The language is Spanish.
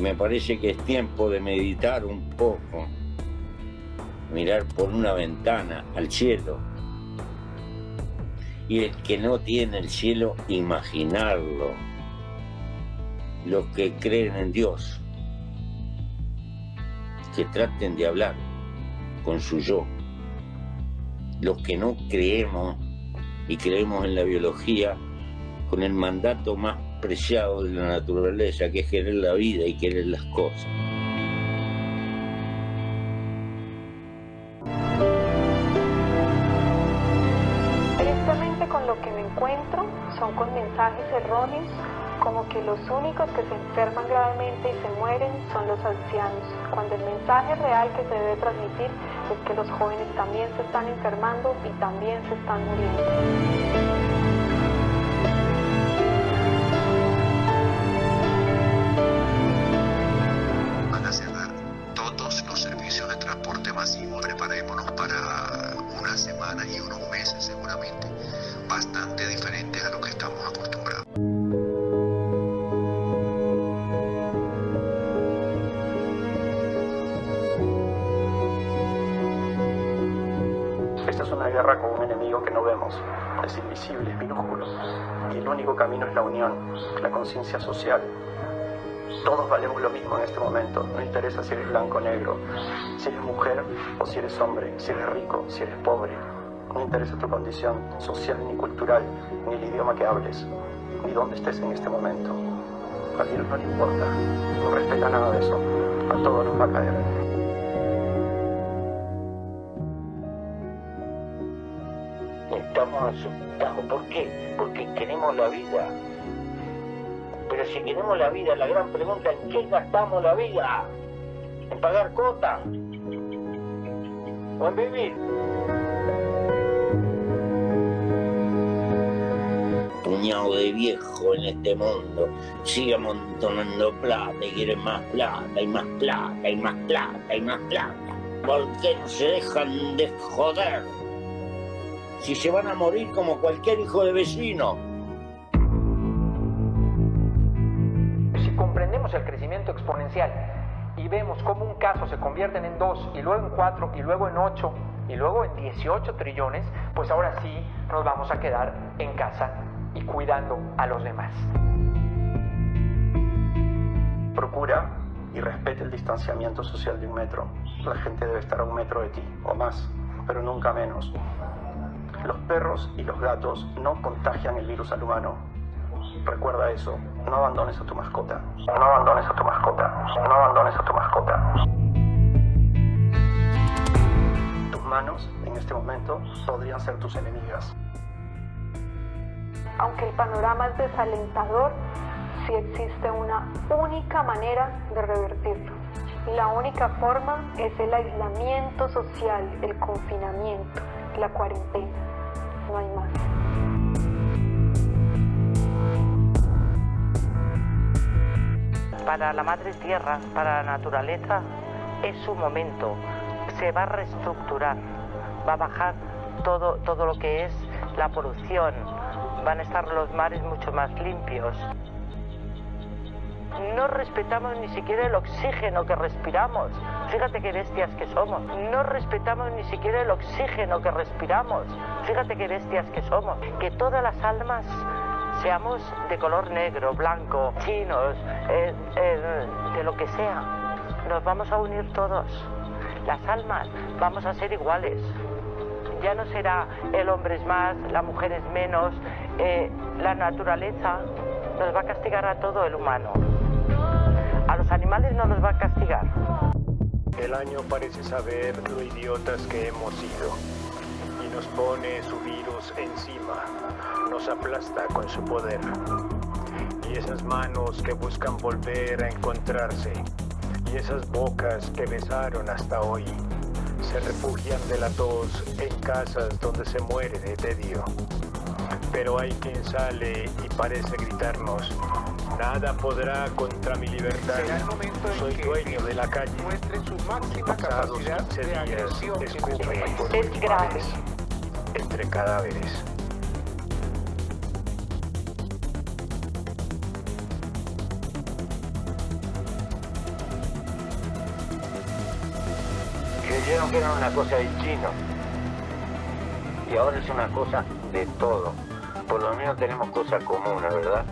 me parece que es tiempo de meditar un poco, mirar por una ventana al cielo. Y el que no tiene el cielo, imaginarlo. Los que creen en Dios, que traten de hablar con su yo. Los que no creemos y creemos en la biología, con el mandato más preciado de la naturaleza, que es la vida y querer las cosas. Tristemente con lo que me encuentro son con mensajes erróneos como que los únicos que se enferman gravemente y se mueren son los ancianos, cuando el mensaje real que se debe transmitir es que los jóvenes también se están enfermando y también se están muriendo. Es invisible, es minúsculo. Y el único camino es la unión, la conciencia social. Todos valemos lo mismo en este momento, no interesa si eres blanco o negro, si eres mujer o si eres hombre, si eres rico, si eres pobre. No interesa tu condición social ni cultural, ni el idioma que hables, ni dónde estés en este momento. A Dios no le importa, no respeta nada de eso, a todos nos va a caer. Asustamos. ¿Por qué? Porque queremos la vida. Pero si queremos la vida, la gran pregunta es ¿en qué gastamos la vida? ¿En pagar cota? ¿O en vivir? puñado de viejo en este mundo sigue amontonando plata y quiere más plata y más plata y más plata y más plata. ¿Por qué no se dejan de joder? Si se van a morir como cualquier hijo de vecino. Si comprendemos el crecimiento exponencial y vemos cómo un caso se convierte en dos y luego en cuatro y luego en ocho y luego en 18 trillones, pues ahora sí nos vamos a quedar en casa y cuidando a los demás. Procura y respete el distanciamiento social de un metro. La gente debe estar a un metro de ti o más, pero nunca menos. Los perros y los gatos no contagian el virus al humano. Recuerda eso. No abandones a tu mascota. No abandones a tu mascota. No abandones a tu mascota. Tus manos, en este momento, podrían ser tus enemigas. Aunque el panorama es desalentador, sí existe una única manera de revertirlo. La única forma es el aislamiento social, el confinamiento, la cuarentena no hay más. Para la madre tierra, para la naturaleza, es su momento. Se va a reestructurar, va a bajar todo, todo lo que es la polución, van a estar los mares mucho más limpios no respetamos ni siquiera el oxígeno que respiramos. Fíjate qué bestias que somos. No respetamos ni siquiera el oxígeno que respiramos. Fíjate qué bestias que somos. Que todas las almas seamos de color negro, blanco, chinos, eh, eh, de lo que sea. Nos vamos a unir todos. Las almas vamos a ser iguales. Ya no será el hombre es más, la mujer es menos. Eh, la naturaleza nos va a castigar a todo el humano no nos va a castigar. El año parece saber lo idiotas que hemos sido y nos pone su virus encima, nos aplasta con su poder. Y esas manos que buscan volver a encontrarse y esas bocas que besaron hasta hoy se refugian de la tos en casas donde se muere de tedio. Pero hay quien sale y parece gritarnos, Nada podrá contra mi libertad. Será el momento en Soy que dueño de la calle. Muestre su máxima capacidad de agresión. Este es grave. Entre cadáveres. Creyeron que era una cosa de chino. Y ahora es una cosa de todo. Por lo menos tenemos cosas comunes, ¿verdad?